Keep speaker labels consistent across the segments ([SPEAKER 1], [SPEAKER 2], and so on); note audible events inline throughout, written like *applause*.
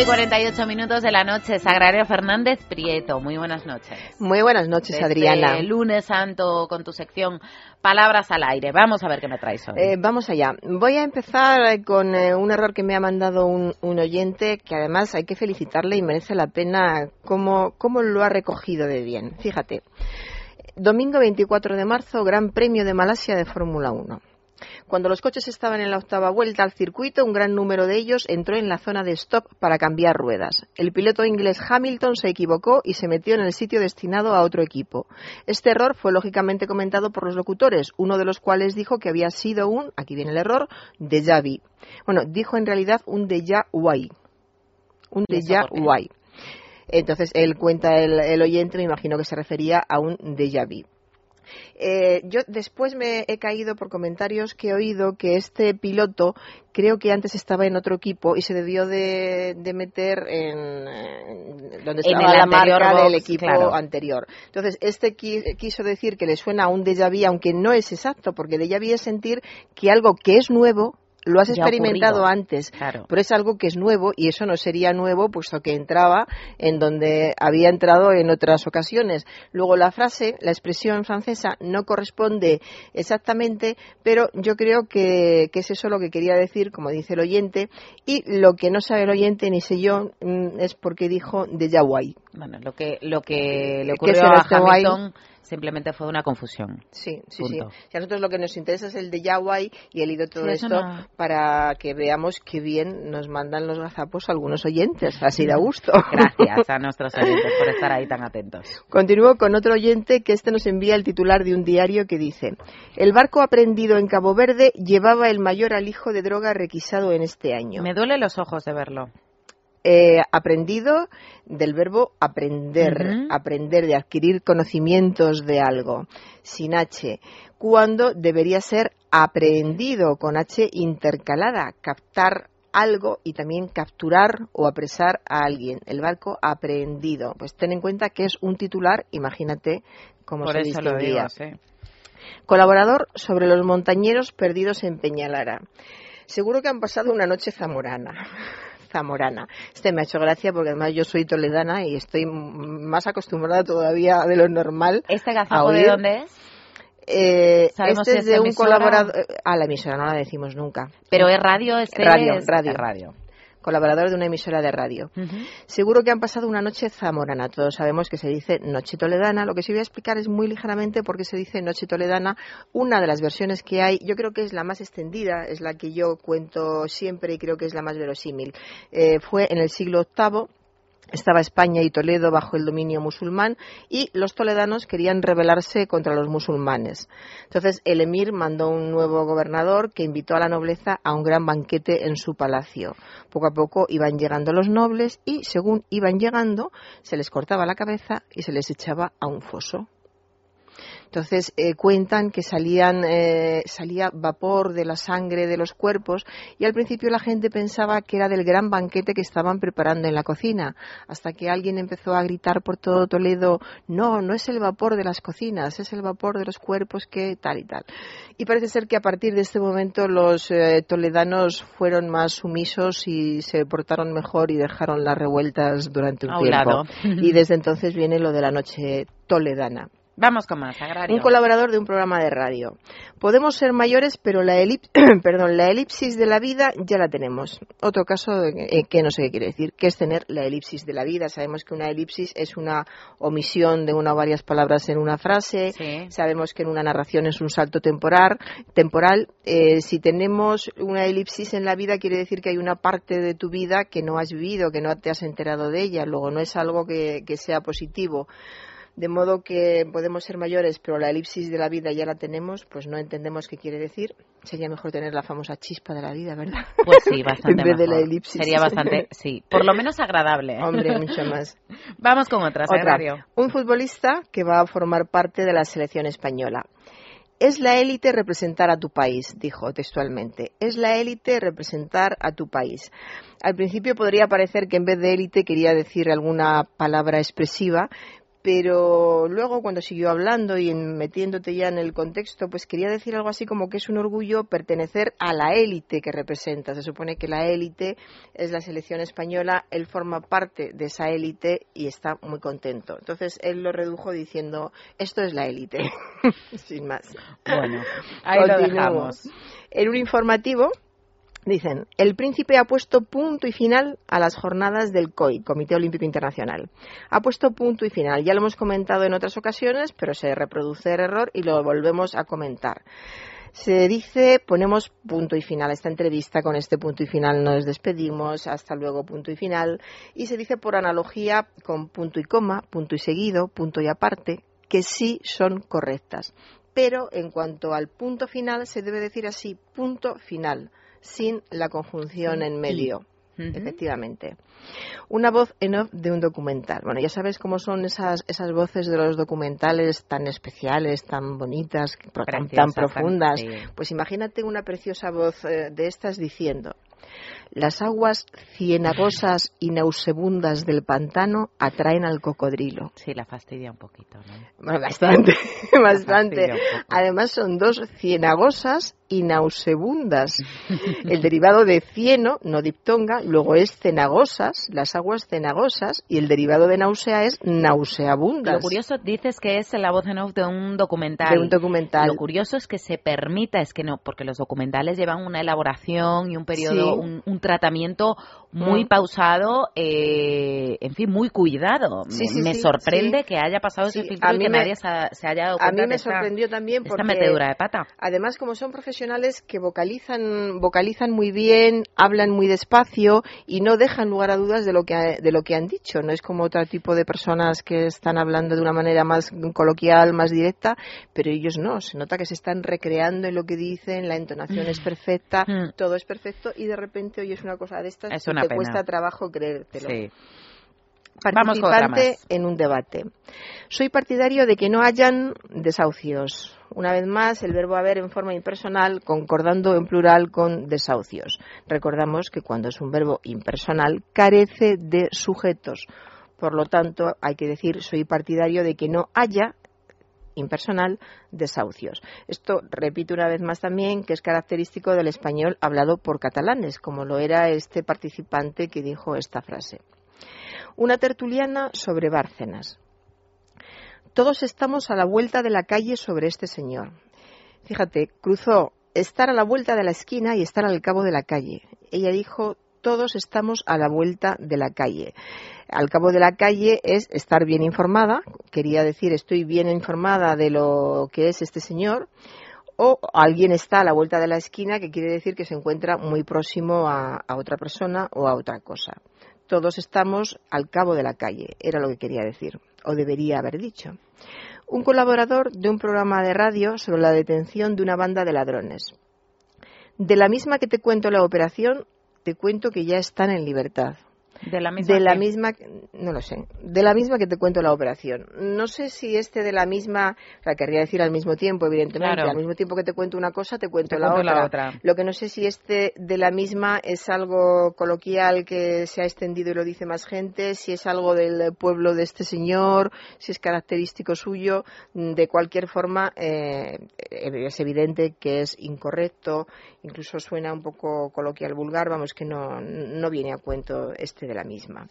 [SPEAKER 1] 9 y 48 minutos de la noche, Sagrario Fernández Prieto. Muy buenas noches.
[SPEAKER 2] Muy buenas noches, Adriana.
[SPEAKER 1] El lunes santo con tu sección Palabras al aire. Vamos a ver qué me traes hoy.
[SPEAKER 2] Eh, vamos allá. Voy a empezar con eh, un error que me ha mandado un, oyente que además hay que felicitarle y merece la pena cómo, cómo lo ha recogido de bien. Fíjate. Domingo 24 de marzo, Gran Premio de Malasia de Fórmula 1. Cuando los coches estaban en la octava vuelta al circuito, un gran número de ellos entró en la zona de stop para cambiar ruedas. El piloto inglés Hamilton se equivocó y se metió en el sitio destinado a otro equipo. Este error fue lógicamente comentado por los locutores, uno de los cuales dijo que había sido un, aquí viene el error, déjà vu. Bueno, dijo en realidad un déjà vu. Un déjà vu. Entonces, él cuenta el, el oyente, me imagino que se refería a un déjà vu. Eh, yo después me he caído por comentarios que he oído que este piloto creo que antes estaba en otro equipo y se debió de, meter en, donde estaba la marca del equipo anterior. Entonces, este quiso decir que le suena a un déjà vu, aunque no es exacto, porque déjà vu es sentir que algo que es nuevo lo has experimentado antes, pero es algo que es nuevo y eso no sería nuevo puesto que entraba en donde había entrado en otras ocasiones. Luego la frase, la expresión francesa no corresponde exactamente, pero yo creo que, es eso lo que quería decir, como dice el oyente, y lo que no sabe el oyente ni sé yo mm, es porque dijo de Yahuay.
[SPEAKER 1] Bueno, lo que, lo que le ocurrió a Hamilton simplemente fue una confusión.
[SPEAKER 2] Sí, sí, sí. a nosotros lo que nos interesa es el de Yahweh y he leído todo esto para que veamos qué bien nos mandan los gazapos algunos oyentes. Así de gusto.
[SPEAKER 1] Gracias a nuestros *laughs* oyentes por estar ahí tan atentos.
[SPEAKER 2] Continúo con otro oyente que este nos envía el titular de un diario que dice: El barco aprendido en Cabo Verde llevaba el mayor alijo de droga requisado en este año.
[SPEAKER 1] Me duele los ojos de verlo.
[SPEAKER 2] Eh, aprendido del verbo aprender, aprender, de adquirir conocimientos de algo, sin H, cuando debería ser aprendido con H intercalada, captar algo y también capturar o apresar a alguien. El barco aprendido. Pues ten en cuenta que es un titular, imagínate cómo se distinguía. Colaborador sobre los montañeros perdidos en Peñalara. Seguro que han pasado una noche zamorana zamorana. Este me ha hecho gracia porque además yo soy toledana y estoy más acostumbrada todavía de lo normal.
[SPEAKER 1] ¿Este gazapo de dónde es?
[SPEAKER 2] Eh, este es de un colaborador. A la emisora no la decimos nunca.
[SPEAKER 1] Pero es radio, este
[SPEAKER 2] radio,
[SPEAKER 1] es
[SPEAKER 2] radio. radio colaborador de una emisora de radio. Seguro que han pasado una noche zamorana. Todos sabemos que se dice noche toledana. Lo que sí voy a explicar es muy ligeramente por qué se dice noche toledana. Una de las versiones que hay, yo creo que es la más extendida, es la que yo cuento siempre y creo que es la más verosímil. Eh, fue en el siglo VIII estaba España y Toledo bajo el dominio musulmán y los toledanos querían rebelarse contra los musulmanes. Entonces el emir mandó un nuevo gobernador que invitó a la nobleza a un gran banquete en su palacio. Poco a poco iban llegando los nobles y según iban llegando se les cortaba la cabeza y se les echaba a un foso. Entonces eh, cuentan que salían, eh, salía vapor de la sangre de los cuerpos y al principio la gente pensaba que era del gran banquete que estaban preparando en la cocina, hasta que alguien empezó a gritar por todo Toledo, no, no es el vapor de las cocinas, es el vapor de los cuerpos que tal y tal. Y parece ser que a partir de este momento los eh, toledanos fueron más sumisos y se portaron mejor y dejaron las revueltas durante un, tiempo. Y desde entonces viene lo de la noche toledana.
[SPEAKER 1] Vamos con más, agrario.
[SPEAKER 2] Un colaborador de un programa de radio. Podemos ser mayores, pero la, *clears throat* perdón, la elipsis de la vida ya la tenemos. Otro caso eh, que no sé qué quiere decir, que es tener la elipsis de la vida. Sabemos que una elipsis es una omisión de una o varias palabras en una frase. Sabemos que en una narración es un salto temporal. temporal. Eh, si tenemos una elipsis en la vida, quiere decir que hay una parte de tu vida que no has vivido, que no te has enterado de ella. Luego, no es algo que sea positivo de modo que podemos ser mayores, pero la elipsis de la vida ya la tenemos, pues no entendemos qué quiere decir. Sería mejor tener la famosa chispa de la vida, ¿verdad?
[SPEAKER 1] Pues sí, *laughs* bastante
[SPEAKER 2] en vez de la elipsis.
[SPEAKER 1] Sería bastante, *laughs* sí, por lo menos agradable. ¿eh?
[SPEAKER 2] Hombre, *laughs* mucho más.
[SPEAKER 1] Vamos con otras,
[SPEAKER 2] Otra. Un futbolista que va a formar parte de la selección española. Es la élite representar a tu país, dijo textualmente. Es la élite representar a tu país. Al principio podría parecer que en vez de élite quería decir alguna palabra expresiva, pero luego cuando siguió hablando y metiéndote ya en el contexto, pues quería decir algo así como que es un orgullo pertenecer a la élite que representa. Se supone que la élite es la selección española, él forma parte de esa élite y está muy contento. Entonces él lo redujo diciendo, esto es la élite, *laughs* sin más.
[SPEAKER 1] Bueno, *laughs* ahí lo dejamos.
[SPEAKER 2] En un informativo Dicen, el príncipe ha puesto punto y final a las jornadas del COI, Comité Olímpico Internacional. Ha puesto punto y final. Ya lo hemos comentado en otras ocasiones, pero se reproduce el error y lo volvemos a comentar. Se dice, ponemos punto y final a esta entrevista, con este punto y final nos despedimos, hasta luego punto y final. Y se dice por analogía con punto y coma, punto y seguido, punto y aparte, que sí son correctas. Pero en cuanto al punto final, se debe decir así, punto final sin la conjunción en medio. Efectivamente. Una voz en off de un documental. Bueno, ya sabes cómo son esas, esas voces de los documentales tan especiales, tan bonitas, tan, profundas. Pues imagínate una preciosa voz eh, de estas diciendo, las aguas cienagosas y nauseabundas del pantano atraen al cocodrilo.
[SPEAKER 1] Sí, la fastidia un poquito,
[SPEAKER 2] ¿no? bastante, *laughs* bastante. Además son dos cienagosas y nauseabundas. El derivado de cieno, no diptonga, luego es cenagosas, las aguas cenagosas, y el derivado de náusea es nauseabundas.
[SPEAKER 1] Lo curioso, dices que es la voz en off de un documental.
[SPEAKER 2] De un documental.
[SPEAKER 1] Lo curioso es que se permita, es que no, porque los documentales llevan una elaboración y un periodo, un, tratamiento muy mm. pausado, eh, en fin, muy cuidado. me, sorprende que haya pasado ese filtro y que nadie se, haya dado cuenta
[SPEAKER 2] A mí me sorprendió también porque...
[SPEAKER 1] Esta metedura de pata.
[SPEAKER 2] Además, como son profesionales que vocalizan, vocalizan muy bien, hablan muy despacio y no dejan lugar a dudas de lo que, de lo que han dicho. No es como otro tipo de personas que están hablando de una manera más coloquial, más directa, pero ellos no. Se nota que se están recreando en lo que dicen, la entonación es perfecta, mm. todo es perfecto y de repente oyes una cosa de estas te cuesta trabajo creértelo. participante en un debate. Soy partidario de que no hayan desahucios una vez más, el verbo haber en forma impersonal concordando en plural con desahucios. Recordamos que cuando es un verbo impersonal carece de sujetos. Por lo tanto, hay que decir soy partidario de que no haya impersonal desahucios. Esto repito una vez más también que es característico del español hablado por catalanes, como lo era este participante que dijo esta frase. Una tertuliana sobre Bárcenas. Todos estamos a la vuelta de la calle sobre este señor. Fíjate, cruzó estar a la vuelta de la esquina y estar al cabo de la calle. Ella dijo, todos estamos a la vuelta de la calle. Al cabo de la calle es estar bien informada, quería decir estoy bien informada de lo que es este señor, o alguien está a la vuelta de la esquina, que quiere decir que se encuentra muy próximo a, otra persona o a otra cosa. Todos estamos al cabo de la calle, era lo que quería decir o debería haber dicho. Un colaborador de un programa de radio sobre la detención de una banda de ladrones. De la misma que te cuento la operación, te cuento que ya están en libertad.
[SPEAKER 1] De la misma.
[SPEAKER 2] De la misma, no lo sé. De la misma que te cuento la operación. No sé si este de la misma, o sea, querría decir al mismo tiempo, evidentemente. Al mismo tiempo que te cuento una cosa, te cuento, la, otra. Lo que no sé si este de la misma es algo coloquial que se ha extendido y lo dice más gente, si es algo del pueblo de este señor, si es característico suyo. De cualquier forma, eh, es evidente que es incorrecto, incluso suena un poco coloquial vulgar, vamos, que no, no viene a cuento este de la misma.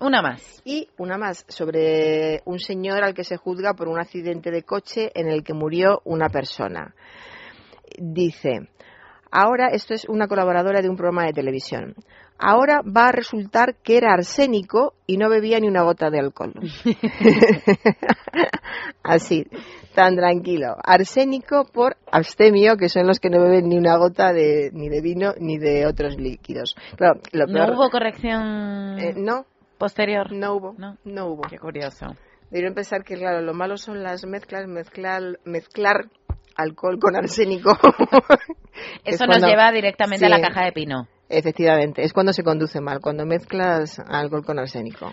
[SPEAKER 1] Una más.
[SPEAKER 2] Y una más sobre un señor al que se juzga por un accidente de coche en el que murió una persona. Dice, ahora, esto es una colaboradora de un programa de televisión, ahora va a resultar que era arsénico y no bebía ni una gota de alcohol. *laughs* *laughs* Así, tan tranquilo. Arsénico por abstemio, que son los que no beben ni una gota de, ni de vino ni de otros líquidos.
[SPEAKER 1] ¿No hubo corrección
[SPEAKER 2] eh, no,
[SPEAKER 1] posterior?
[SPEAKER 2] No hubo, ¿No? hubo.
[SPEAKER 1] Qué curioso.
[SPEAKER 2] Debieron pensar que, claro, lo malo son las mezclas, mezclar, mezclar alcohol con arsénico. *laughs*
[SPEAKER 1] Eso nos lleva directamente a la caja de pino.
[SPEAKER 2] Efectivamente, es cuando se conduce mal, cuando mezclas alcohol con arsénico.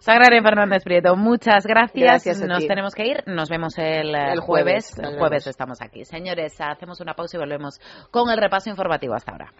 [SPEAKER 1] Sagrario Fernández Prieto, muchas gracias. Nos tenemos que ir. Nos vemos el, el jueves. El jueves estamos aquí. Señores, hacemos una pausa y volvemos con el repaso informativo hasta ahora.